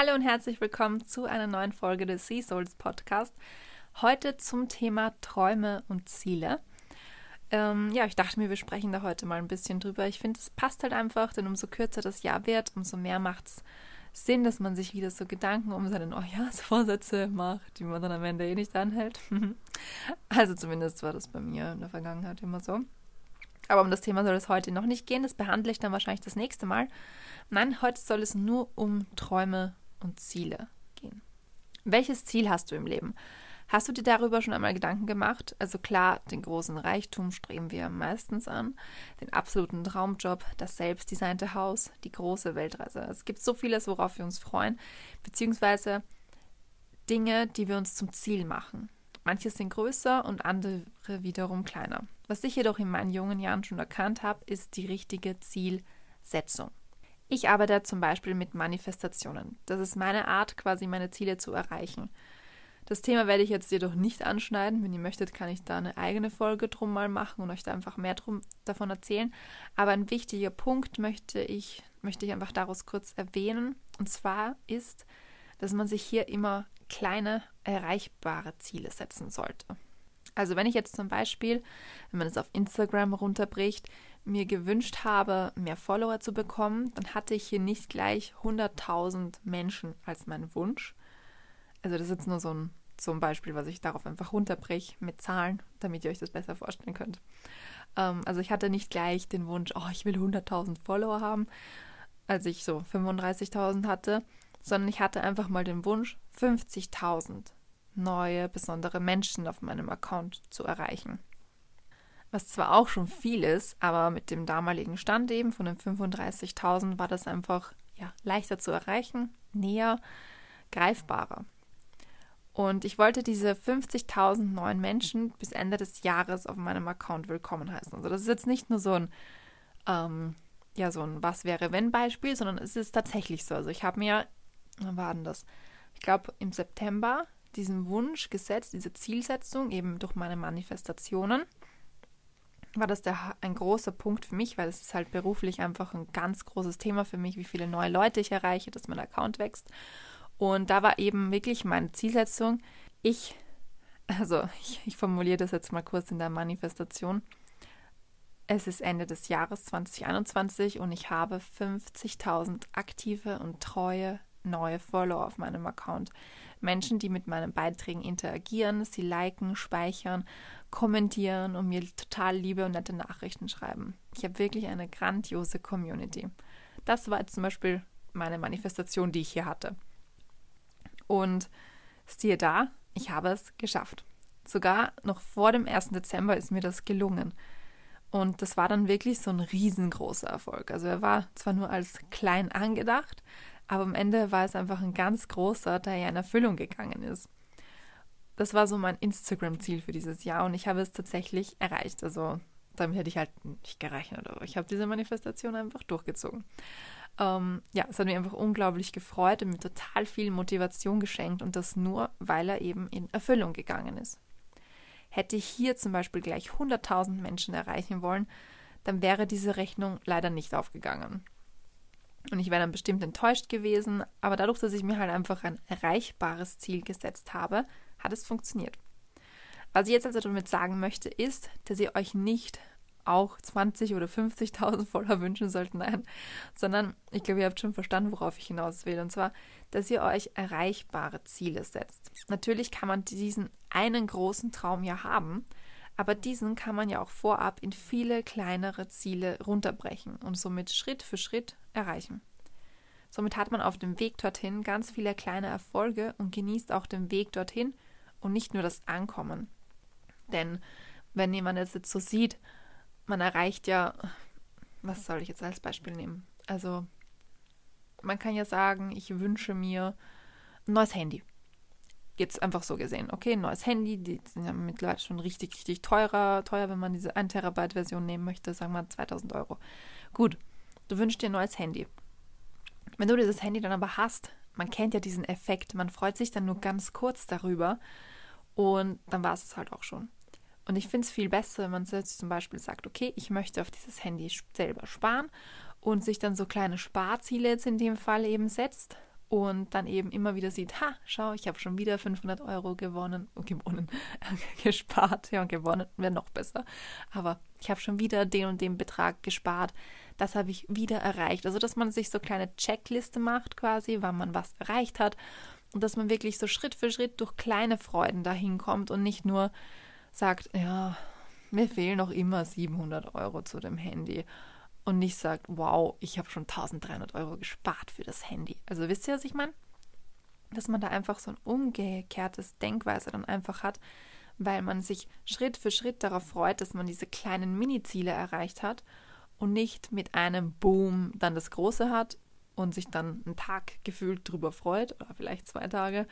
Hallo und herzlich willkommen zu einer neuen Folge des Sea Souls Podcast. Heute zum Thema Träume und Ziele. Ähm, ja, ich dachte mir, wir sprechen da heute mal ein bisschen drüber. Ich finde, es passt halt einfach, denn umso kürzer das Jahr wird, umso mehr macht es Sinn, dass man sich wieder so Gedanken um seine Neujahrsvorsätze macht, die man dann am Ende eh nicht anhält. also zumindest war das bei mir in der Vergangenheit immer so. Aber um das Thema soll es heute noch nicht gehen. Das behandle ich dann wahrscheinlich das nächste Mal. Nein, heute soll es nur um Träume und Ziele gehen. Welches Ziel hast du im Leben? Hast du dir darüber schon einmal Gedanken gemacht? Also klar, den großen Reichtum streben wir meistens an, den absoluten Traumjob, das selbstdesignte Haus, die große Weltreise. Es gibt so vieles, worauf wir uns freuen, beziehungsweise Dinge, die wir uns zum Ziel machen. Manche sind größer und andere wiederum kleiner. Was ich jedoch in meinen jungen Jahren schon erkannt habe, ist die richtige Zielsetzung. Ich arbeite zum Beispiel mit Manifestationen. Das ist meine Art, quasi meine Ziele zu erreichen. Das Thema werde ich jetzt jedoch nicht anschneiden. Wenn ihr möchtet, kann ich da eine eigene Folge drum mal machen und euch da einfach mehr drum, davon erzählen. Aber ein wichtiger Punkt möchte ich, möchte ich einfach daraus kurz erwähnen. Und zwar ist, dass man sich hier immer kleine, erreichbare Ziele setzen sollte. Also wenn ich jetzt zum Beispiel, wenn man es auf Instagram runterbricht, mir gewünscht habe, mehr Follower zu bekommen, dann hatte ich hier nicht gleich 100.000 Menschen als mein Wunsch. Also das ist jetzt nur so ein, so Beispiel, was ich darauf einfach runterbreche mit Zahlen, damit ihr euch das besser vorstellen könnt. Ähm, also ich hatte nicht gleich den Wunsch, oh, ich will 100.000 Follower haben, als ich so 35.000 hatte, sondern ich hatte einfach mal den Wunsch, 50.000 neue, besondere Menschen auf meinem Account zu erreichen. Was zwar auch schon viel ist, aber mit dem damaligen Stand eben von den 35.000 war das einfach ja, leichter zu erreichen, näher, greifbarer. Und ich wollte diese 50.000 neuen Menschen bis Ende des Jahres auf meinem Account willkommen heißen. Also das ist jetzt nicht nur so ein, ähm, ja, so ein Was wäre wenn Beispiel, sondern es ist tatsächlich so. Also ich habe mir wann war denn das? Ich glaube, im September diesen Wunsch gesetzt, diese Zielsetzung, eben durch meine Manifestationen, war das der, ein großer Punkt für mich, weil es ist halt beruflich einfach ein ganz großes Thema für mich, wie viele neue Leute ich erreiche, dass mein Account wächst. Und da war eben wirklich meine Zielsetzung, ich, also ich, ich formuliere das jetzt mal kurz in der Manifestation, es ist Ende des Jahres 2021 und ich habe 50.000 aktive und treue neue Follower auf meinem Account. Menschen, die mit meinen Beiträgen interagieren, sie liken, speichern, kommentieren und mir total liebe und nette Nachrichten schreiben. Ich habe wirklich eine grandiose Community. Das war jetzt zum Beispiel meine Manifestation, die ich hier hatte. Und siehe da, ich habe es geschafft. Sogar noch vor dem 1. Dezember ist mir das gelungen. Und das war dann wirklich so ein riesengroßer Erfolg. Also er war zwar nur als klein angedacht, aber am Ende war es einfach ein ganz großer, der ja in Erfüllung gegangen ist. Das war so mein Instagram-Ziel für dieses Jahr und ich habe es tatsächlich erreicht. Also damit hätte ich halt nicht gerechnet, aber ich habe diese Manifestation einfach durchgezogen. Ähm, ja, es hat mich einfach unglaublich gefreut und mir total viel Motivation geschenkt und das nur, weil er eben in Erfüllung gegangen ist. Hätte ich hier zum Beispiel gleich 100.000 Menschen erreichen wollen, dann wäre diese Rechnung leider nicht aufgegangen. Und ich wäre dann bestimmt enttäuscht gewesen, aber dadurch, dass ich mir halt einfach ein erreichbares Ziel gesetzt habe, hat es funktioniert. Was ich jetzt also damit sagen möchte, ist, dass ihr euch nicht auch 20 oder 50.000 Follower wünschen sollt, nein, sondern ich glaube, ihr habt schon verstanden, worauf ich hinaus will, und zwar, dass ihr euch erreichbare Ziele setzt. Natürlich kann man diesen einen großen Traum ja haben, aber diesen kann man ja auch vorab in viele kleinere Ziele runterbrechen und somit Schritt für Schritt erreichen. Somit hat man auf dem Weg dorthin ganz viele kleine Erfolge und genießt auch den Weg dorthin und nicht nur das Ankommen. Denn wenn jemand es jetzt so sieht, man erreicht ja, was soll ich jetzt als Beispiel nehmen? Also, man kann ja sagen, ich wünsche mir ein neues Handy jetzt einfach so gesehen. Okay, neues Handy, die sind ja mittlerweile schon richtig, richtig teurer, teuer, wenn man diese 1 Terabyte Version nehmen möchte, sagen wir 2000 Euro. Gut, du wünschst dir ein neues Handy. Wenn du dieses Handy dann aber hast, man kennt ja diesen Effekt, man freut sich dann nur ganz kurz darüber und dann war es halt auch schon. Und ich finde es viel besser, wenn man jetzt zum Beispiel sagt, okay, ich möchte auf dieses Handy selber sparen und sich dann so kleine Sparziele jetzt in dem Fall eben setzt und dann eben immer wieder sieht, ha, schau, ich habe schon wieder 500 Euro gewonnen, gewonnen, gespart, ja, gewonnen wäre noch besser, aber ich habe schon wieder den und den Betrag gespart, das habe ich wieder erreicht. Also, dass man sich so kleine Checkliste macht quasi, wann man was erreicht hat und dass man wirklich so Schritt für Schritt durch kleine Freuden dahin kommt und nicht nur sagt, ja, mir fehlen noch immer 700 Euro zu dem Handy und nicht sagt, wow, ich habe schon 1300 Euro gespart für das Handy. Also wisst ihr, was ich meine? Dass man da einfach so ein umgekehrtes Denkweise dann einfach hat, weil man sich Schritt für Schritt darauf freut, dass man diese kleinen Mini-Ziele erreicht hat und nicht mit einem Boom dann das Große hat und sich dann einen Tag gefühlt drüber freut oder vielleicht zwei Tage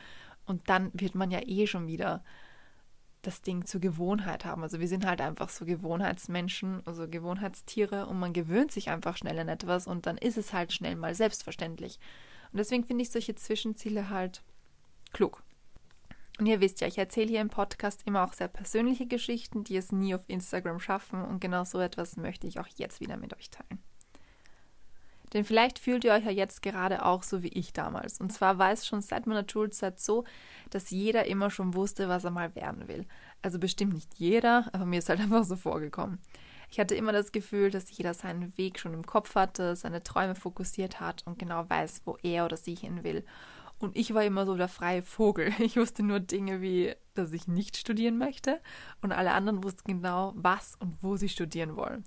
und dann wird man ja eh schon wieder das Ding zur Gewohnheit haben. Also wir sind halt einfach so Gewohnheitsmenschen, also Gewohnheitstiere und man gewöhnt sich einfach schnell an etwas und dann ist es halt schnell mal selbstverständlich. Und deswegen finde ich solche Zwischenziele halt klug. Und ihr wisst ja, ich erzähle hier im Podcast immer auch sehr persönliche Geschichten, die es nie auf Instagram schaffen und genau so etwas möchte ich auch jetzt wieder mit euch teilen. Denn vielleicht fühlt ihr euch ja jetzt gerade auch so wie ich damals. Und zwar war es schon seit meiner Schulzeit so, dass jeder immer schon wusste, was er mal werden will. Also bestimmt nicht jeder, aber mir ist halt einfach so vorgekommen. Ich hatte immer das Gefühl, dass jeder seinen Weg schon im Kopf hatte, seine Träume fokussiert hat und genau weiß, wo er oder sie hin will. Und ich war immer so der freie Vogel. Ich wusste nur Dinge wie, dass ich nicht studieren möchte und alle anderen wussten genau, was und wo sie studieren wollen.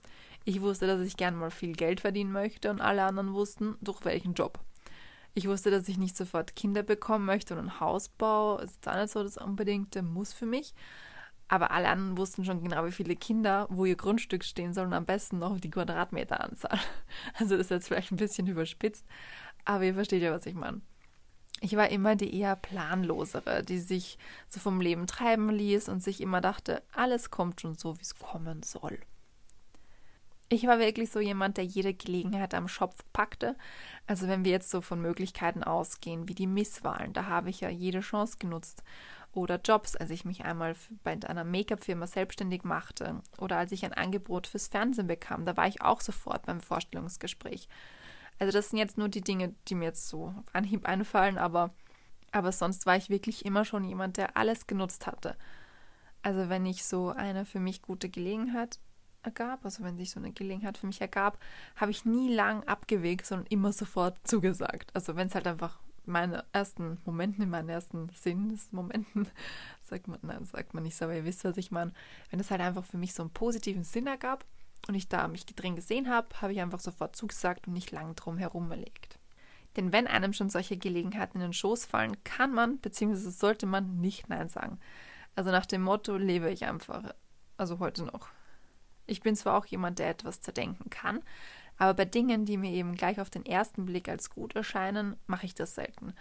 Ich wusste, dass ich gern mal viel Geld verdienen möchte und alle anderen wussten, durch welchen Job. Ich wusste, dass ich nicht sofort Kinder bekommen möchte und ein Haus baue. Es ist auch nicht so das unbedingte Muss für mich. Aber alle anderen wussten schon genau, wie viele Kinder, wo ihr Grundstück stehen soll und am besten noch die Quadratmeteranzahl. Also das ist jetzt vielleicht ein bisschen überspitzt, aber ihr versteht ja, was ich meine. Ich war immer die eher planlosere, die sich so vom Leben treiben ließ und sich immer dachte, alles kommt schon so, wie es kommen soll. Ich war wirklich so jemand, der jede Gelegenheit am Schopf packte. Also wenn wir jetzt so von Möglichkeiten ausgehen, wie die Misswahlen, da habe ich ja jede Chance genutzt. Oder Jobs, als ich mich einmal bei einer Make-up-Firma selbstständig machte. Oder als ich ein Angebot fürs Fernsehen bekam, da war ich auch sofort beim Vorstellungsgespräch. Also das sind jetzt nur die Dinge, die mir jetzt so auf Anhieb einfallen, aber, aber sonst war ich wirklich immer schon jemand, der alles genutzt hatte. Also wenn ich so eine für mich gute Gelegenheit ergab, also wenn sich so eine Gelegenheit für mich ergab, habe ich nie lang abgewegt, sondern immer sofort zugesagt. Also wenn es halt einfach meine ersten Momenten, in meinen ersten Sinnesmomenten, sagt man, nein, sagt man nicht aber ihr wisst, was ich meine, wenn es halt einfach für mich so einen positiven Sinn ergab und ich da mich drin gesehen habe, habe ich einfach sofort zugesagt und nicht lang drum herum überlegt. Denn wenn einem schon solche Gelegenheiten in den Schoß fallen, kann man, beziehungsweise sollte man nicht Nein sagen. Also nach dem Motto lebe ich einfach, also heute noch. Ich bin zwar auch jemand, der etwas zerdenken kann, aber bei Dingen, die mir eben gleich auf den ersten Blick als gut erscheinen, mache ich das selten.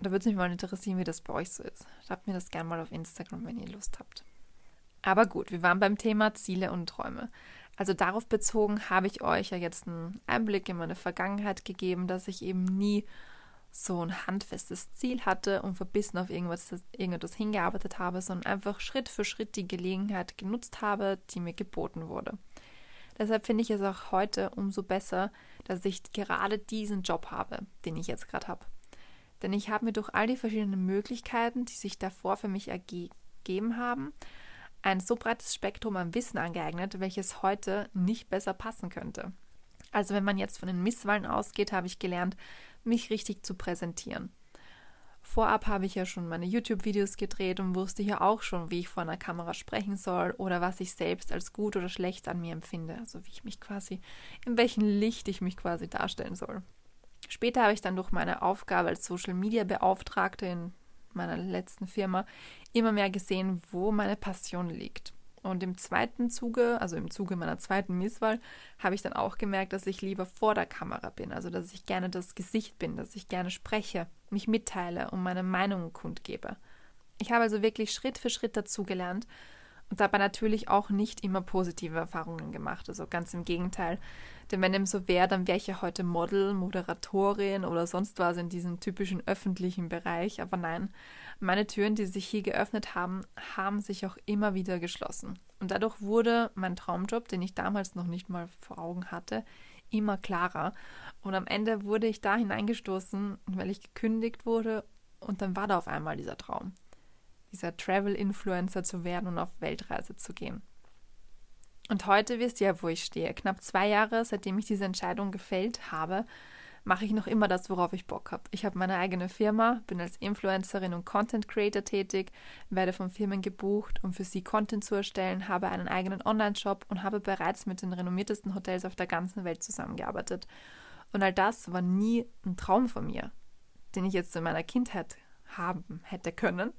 Da würde es mich mal interessieren, wie das bei euch so ist. Schreibt mir das gerne mal auf Instagram, wenn ihr Lust habt. Aber gut, wir waren beim Thema Ziele und Träume. Also darauf bezogen habe ich euch ja jetzt einen Einblick in meine Vergangenheit gegeben, dass ich eben nie so ein handfestes Ziel hatte und verbissen auf irgendwas, irgendetwas hingearbeitet habe, sondern einfach Schritt für Schritt die Gelegenheit genutzt habe, die mir geboten wurde. Deshalb finde ich es auch heute umso besser, dass ich gerade diesen Job habe, den ich jetzt gerade habe. Denn ich habe mir durch all die verschiedenen Möglichkeiten, die sich davor für mich ergeben haben, ein so breites Spektrum an Wissen angeeignet, welches heute nicht besser passen könnte. Also wenn man jetzt von den Misswahlen ausgeht, habe ich gelernt, mich richtig zu präsentieren. Vorab habe ich ja schon meine YouTube-Videos gedreht und wusste ja auch schon, wie ich vor einer Kamera sprechen soll oder was ich selbst als gut oder schlecht an mir empfinde. Also wie ich mich quasi, in welchem Licht ich mich quasi darstellen soll. Später habe ich dann durch meine Aufgabe als Social Media Beauftragte in meiner letzten Firma immer mehr gesehen, wo meine Passion liegt. Und im zweiten Zuge, also im Zuge meiner zweiten Misswahl, habe ich dann auch gemerkt, dass ich lieber vor der Kamera bin, also dass ich gerne das Gesicht bin, dass ich gerne spreche, mich mitteile und meine Meinungen kundgebe. Ich habe also wirklich Schritt für Schritt dazugelernt und dabei natürlich auch nicht immer positive Erfahrungen gemacht. Also ganz im Gegenteil. Denn wenn dem so wäre, dann wäre ich ja heute Model, Moderatorin oder sonst was in diesem typischen öffentlichen Bereich. Aber nein, meine Türen, die sich hier geöffnet haben, haben sich auch immer wieder geschlossen. Und dadurch wurde mein Traumjob, den ich damals noch nicht mal vor Augen hatte, immer klarer. Und am Ende wurde ich da hineingestoßen, weil ich gekündigt wurde und dann war da auf einmal dieser Traum, dieser Travel-Influencer zu werden und auf Weltreise zu gehen. Und heute wisst ihr ja, wo ich stehe. Knapp zwei Jahre, seitdem ich diese Entscheidung gefällt habe, mache ich noch immer das, worauf ich Bock habe. Ich habe meine eigene Firma, bin als Influencerin und Content Creator tätig, werde von Firmen gebucht, um für sie Content zu erstellen, habe einen eigenen Online-Shop und habe bereits mit den renommiertesten Hotels auf der ganzen Welt zusammengearbeitet. Und all das war nie ein Traum von mir, den ich jetzt in meiner Kindheit haben hätte können.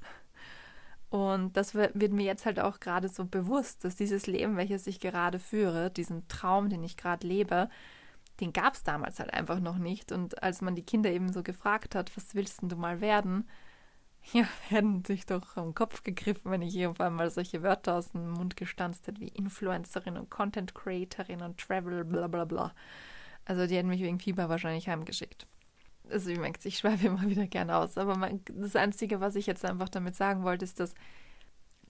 Und das wird mir jetzt halt auch gerade so bewusst, dass dieses Leben, welches ich gerade führe, diesen Traum, den ich gerade lebe, den gab es damals halt einfach noch nicht. Und als man die Kinder eben so gefragt hat, was willst denn du mal werden? Ja, werden sich doch am Kopf gegriffen, wenn ich hier auf einmal solche Wörter aus dem Mund gestanzt hätte, wie Influencerin und Content Creatorin und Travel, bla bla bla. Also die hätten mich wegen Fieber wahrscheinlich heimgeschickt. Also ihr merkt, ich schweife immer wieder gerne aus. Aber mein, das Einzige, was ich jetzt einfach damit sagen wollte, ist, dass,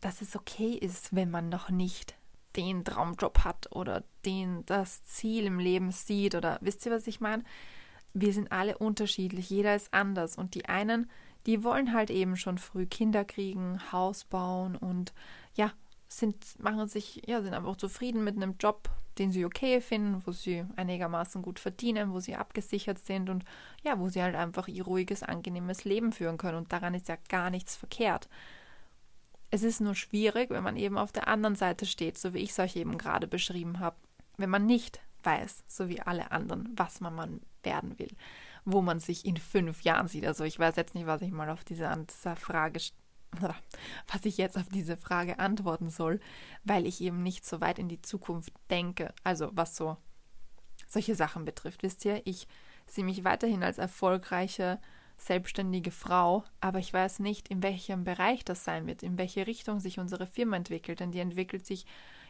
dass es okay ist, wenn man noch nicht den Traumjob hat oder den das Ziel im Leben sieht oder wisst ihr, was ich meine? Wir sind alle unterschiedlich, jeder ist anders und die einen, die wollen halt eben schon früh Kinder kriegen, Haus bauen und ja, sind machen sich ja, sind einfach zufrieden mit einem Job, den sie okay finden, wo sie einigermaßen gut verdienen, wo sie abgesichert sind und ja, wo sie halt einfach ihr ruhiges, angenehmes Leben führen können und daran ist ja gar nichts verkehrt. Es ist nur schwierig, wenn man eben auf der anderen Seite steht, so wie ich es euch eben gerade beschrieben habe. Wenn man nicht weiß, so wie alle anderen, was man, werden will, wo man sich in fünf Jahren sieht. Also ich weiß jetzt nicht, was ich mal auf diese Frage, was ich jetzt auf diese Frage antworten soll, weil ich eben nicht so weit in die Zukunft denke. Also was so solche Sachen betrifft. Wisst ihr, ich sehe mich weiterhin als erfolgreiche selbstständige Frau, aber ich weiß nicht, in welchem Bereich das sein wird, in welche Richtung sich unsere Firma entwickelt, denn die entwickelt sich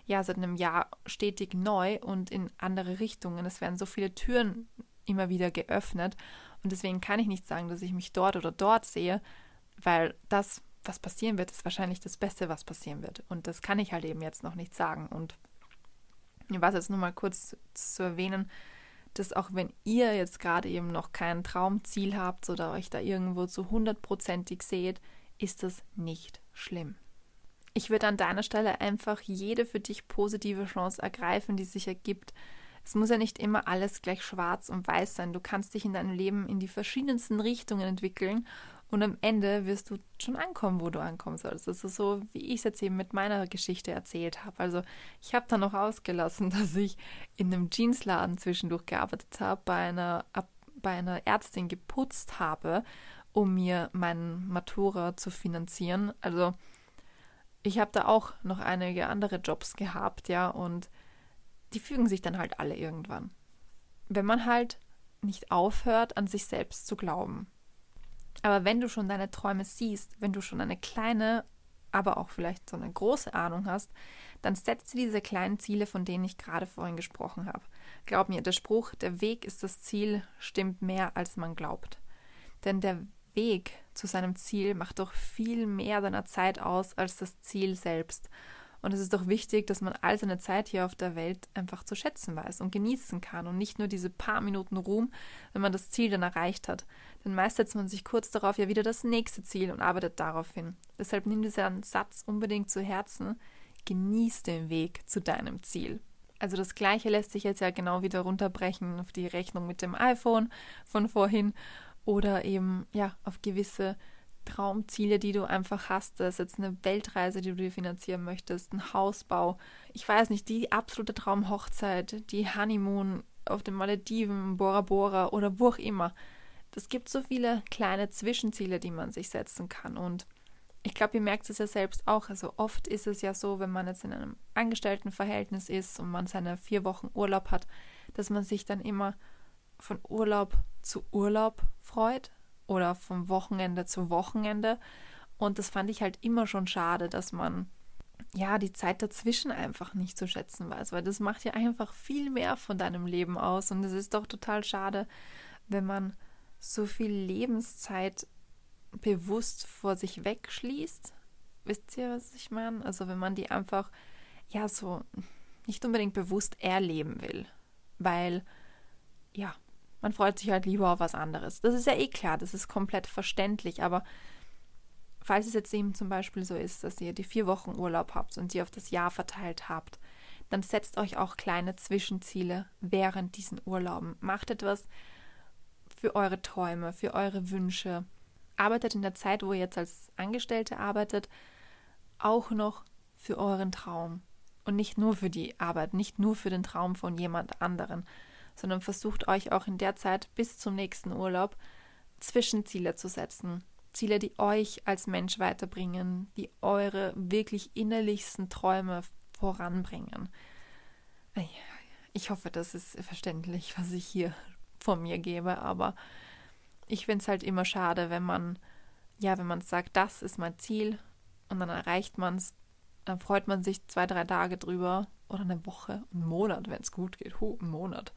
ja seit einem Jahr stetig neu und in andere Richtungen. Es werden so viele Türen immer wieder geöffnet und deswegen kann ich nicht sagen, dass ich mich dort oder dort sehe, weil das, was passieren wird, ist wahrscheinlich das Beste, was passieren wird und das kann ich halt eben jetzt noch nicht sagen und ich weiß jetzt nur mal kurz zu erwähnen, dass auch wenn ihr jetzt gerade eben noch kein Traumziel habt oder euch da irgendwo zu hundertprozentig seht, ist das nicht schlimm. Ich würde an deiner Stelle einfach jede für dich positive Chance ergreifen, die sich ergibt. Es muss ja nicht immer alles gleich schwarz und weiß sein. Du kannst dich in deinem Leben in die verschiedensten Richtungen entwickeln und am Ende wirst du schon ankommen, wo du ankommen sollst. Das ist so, wie ich es jetzt eben mit meiner Geschichte erzählt habe. Also ich habe da noch ausgelassen, dass ich in einem Jeansladen zwischendurch gearbeitet habe, bei einer, bei einer Ärztin geputzt habe, um mir meinen Matura zu finanzieren. Also ich habe da auch noch einige andere Jobs gehabt, ja, und die fügen sich dann halt alle irgendwann. Wenn man halt nicht aufhört, an sich selbst zu glauben. Aber wenn du schon deine Träume siehst, wenn du schon eine kleine, aber auch vielleicht so eine große Ahnung hast, dann setze diese kleinen Ziele, von denen ich gerade vorhin gesprochen habe. Glaub mir, der Spruch, der Weg ist das Ziel, stimmt mehr, als man glaubt. Denn der Weg zu seinem Ziel macht doch viel mehr deiner Zeit aus als das Ziel selbst. Und es ist doch wichtig, dass man all seine Zeit hier auf der Welt einfach zu schätzen weiß und genießen kann und nicht nur diese paar Minuten Ruhm, wenn man das Ziel dann erreicht hat. Denn meist setzt man sich kurz darauf ja wieder das nächste Ziel und arbeitet darauf hin. Deshalb nimm diesen Satz unbedingt zu Herzen, genieß den Weg zu deinem Ziel. Also das gleiche lässt sich jetzt ja genau wieder runterbrechen auf die Rechnung mit dem iPhone von vorhin oder eben ja auf gewisse Traumziele, die du einfach hast. Das ist jetzt eine Weltreise, die du dir finanzieren möchtest, ein Hausbau. Ich weiß nicht, die absolute Traumhochzeit, die Honeymoon auf den Malediven, Bora Bora oder wo auch immer. Es gibt so viele kleine Zwischenziele, die man sich setzen kann. Und ich glaube, ihr merkt es ja selbst auch. Also oft ist es ja so, wenn man jetzt in einem Angestelltenverhältnis ist und man seine vier Wochen Urlaub hat, dass man sich dann immer von Urlaub zu Urlaub freut oder vom Wochenende zu Wochenende. Und das fand ich halt immer schon schade, dass man ja die Zeit dazwischen einfach nicht zu schätzen weiß, weil das macht ja einfach viel mehr von deinem Leben aus. Und es ist doch total schade, wenn man so viel Lebenszeit bewusst vor sich wegschließt. Wisst ihr, was ich meine? Also wenn man die einfach ja so nicht unbedingt bewusst erleben will, weil ja, man freut sich halt lieber auf was anderes. Das ist ja eh klar, das ist komplett verständlich, aber falls es jetzt eben zum Beispiel so ist, dass ihr die vier Wochen Urlaub habt und sie auf das Jahr verteilt habt, dann setzt euch auch kleine Zwischenziele während diesen Urlauben. Macht etwas für eure Träume, für eure Wünsche. Arbeitet in der Zeit, wo ihr jetzt als Angestellte arbeitet, auch noch für euren Traum. Und nicht nur für die Arbeit, nicht nur für den Traum von jemand anderen, sondern versucht euch auch in der Zeit bis zum nächsten Urlaub Zwischenziele zu setzen. Ziele, die euch als Mensch weiterbringen, die eure wirklich innerlichsten Träume voranbringen. Ich hoffe, das ist verständlich, was ich hier von mir gebe, aber ich finde es halt immer schade, wenn man, ja, wenn man sagt, das ist mein Ziel und dann erreicht man es, dann freut man sich zwei, drei Tage drüber oder eine Woche, einen Monat, wenn es gut geht, huh, einen Monat.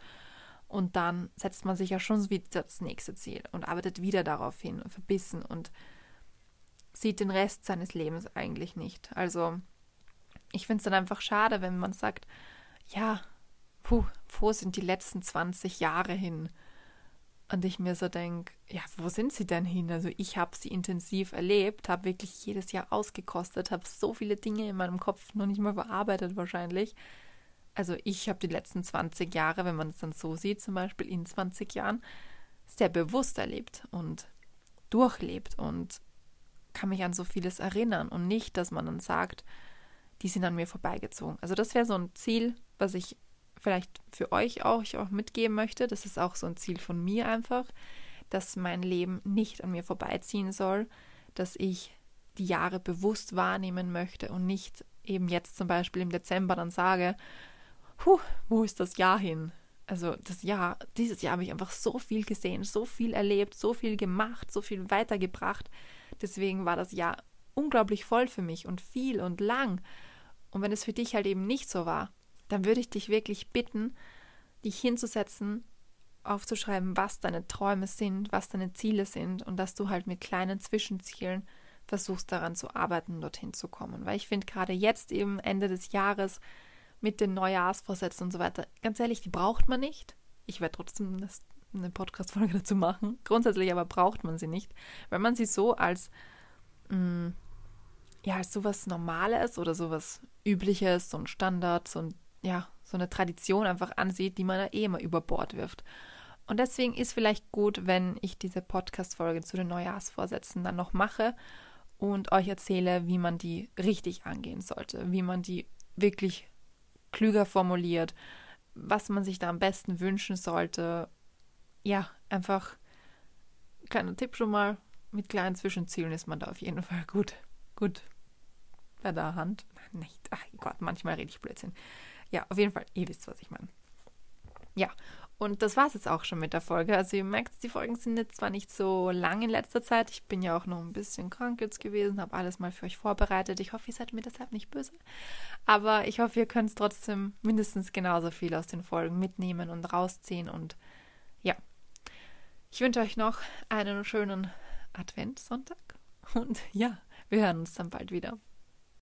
Und dann setzt man sich ja schon wieder das nächste Ziel und arbeitet wieder darauf hin, verbissen und sieht den Rest seines Lebens eigentlich nicht. Also ich finde es dann einfach schade, wenn man sagt, ja, puh, wo sind die letzten 20 Jahre hin? Und ich mir so denke, ja, wo sind sie denn hin? Also ich habe sie intensiv erlebt, habe wirklich jedes Jahr ausgekostet, habe so viele Dinge in meinem Kopf noch nicht mal verarbeitet wahrscheinlich. Also ich habe die letzten 20 Jahre, wenn man es dann so sieht, zum Beispiel in 20 Jahren, sehr bewusst erlebt und durchlebt und kann mich an so vieles erinnern und nicht, dass man dann sagt, die sind an mir vorbeigezogen. Also das wäre so ein Ziel, was ich vielleicht für euch auch, ich auch mitgeben möchte. Das ist auch so ein Ziel von mir einfach, dass mein Leben nicht an mir vorbeiziehen soll, dass ich die Jahre bewusst wahrnehmen möchte und nicht eben jetzt zum Beispiel im Dezember dann sage, Puh, wo ist das Jahr hin? Also das Jahr, dieses Jahr habe ich einfach so viel gesehen, so viel erlebt, so viel gemacht, so viel weitergebracht. Deswegen war das Jahr unglaublich voll für mich und viel und lang. Und wenn es für dich halt eben nicht so war, dann würde ich dich wirklich bitten, dich hinzusetzen, aufzuschreiben, was deine Träume sind, was deine Ziele sind und dass du halt mit kleinen Zwischenzielen versuchst daran zu arbeiten, dorthin zu kommen. Weil ich finde gerade jetzt eben Ende des Jahres mit den Neujahrsvorsätzen und so weiter, ganz ehrlich, die braucht man nicht. Ich werde trotzdem das, eine Podcast-Folge dazu machen. Grundsätzlich aber braucht man sie nicht, weil man sie so als mh, mm, ja, als sowas Normales oder sowas Übliches, so ein Standard, so ein, ja, so eine Tradition einfach ansieht, die man ja eh immer über Bord wirft. Und deswegen ist vielleicht gut, wenn ich diese Podcast-Folge zu den Neujahrsvorsätzen dann noch mache und euch erzähle, wie man die richtig angehen sollte, wie man die wirklich klüger formuliert, was man sich da am besten wünschen sollte. Ja, einfach kleiner Tipp schon mal, mit kleinen Zwischenzielen ist man da auf jeden Fall gut, gut bei der Hand. Nicht, ach Gott, manchmal rede ich Blödsinn. Ja, auf jeden Fall, ihr wisst, was ich meine. Ja, und das war es jetzt auch schon mit der Folge. Also ihr merkt, die Folgen sind jetzt zwar nicht so lang in letzter Zeit. Ich bin ja auch noch ein bisschen krank jetzt gewesen, habe alles mal für euch vorbereitet. Ich hoffe, ihr seid mir deshalb nicht böse. Aber ich hoffe, ihr könnt trotzdem mindestens genauso viel aus den Folgen mitnehmen und rausziehen. Und ja, ich wünsche euch noch einen schönen Adventssonntag. Und ja, wir hören uns dann bald wieder.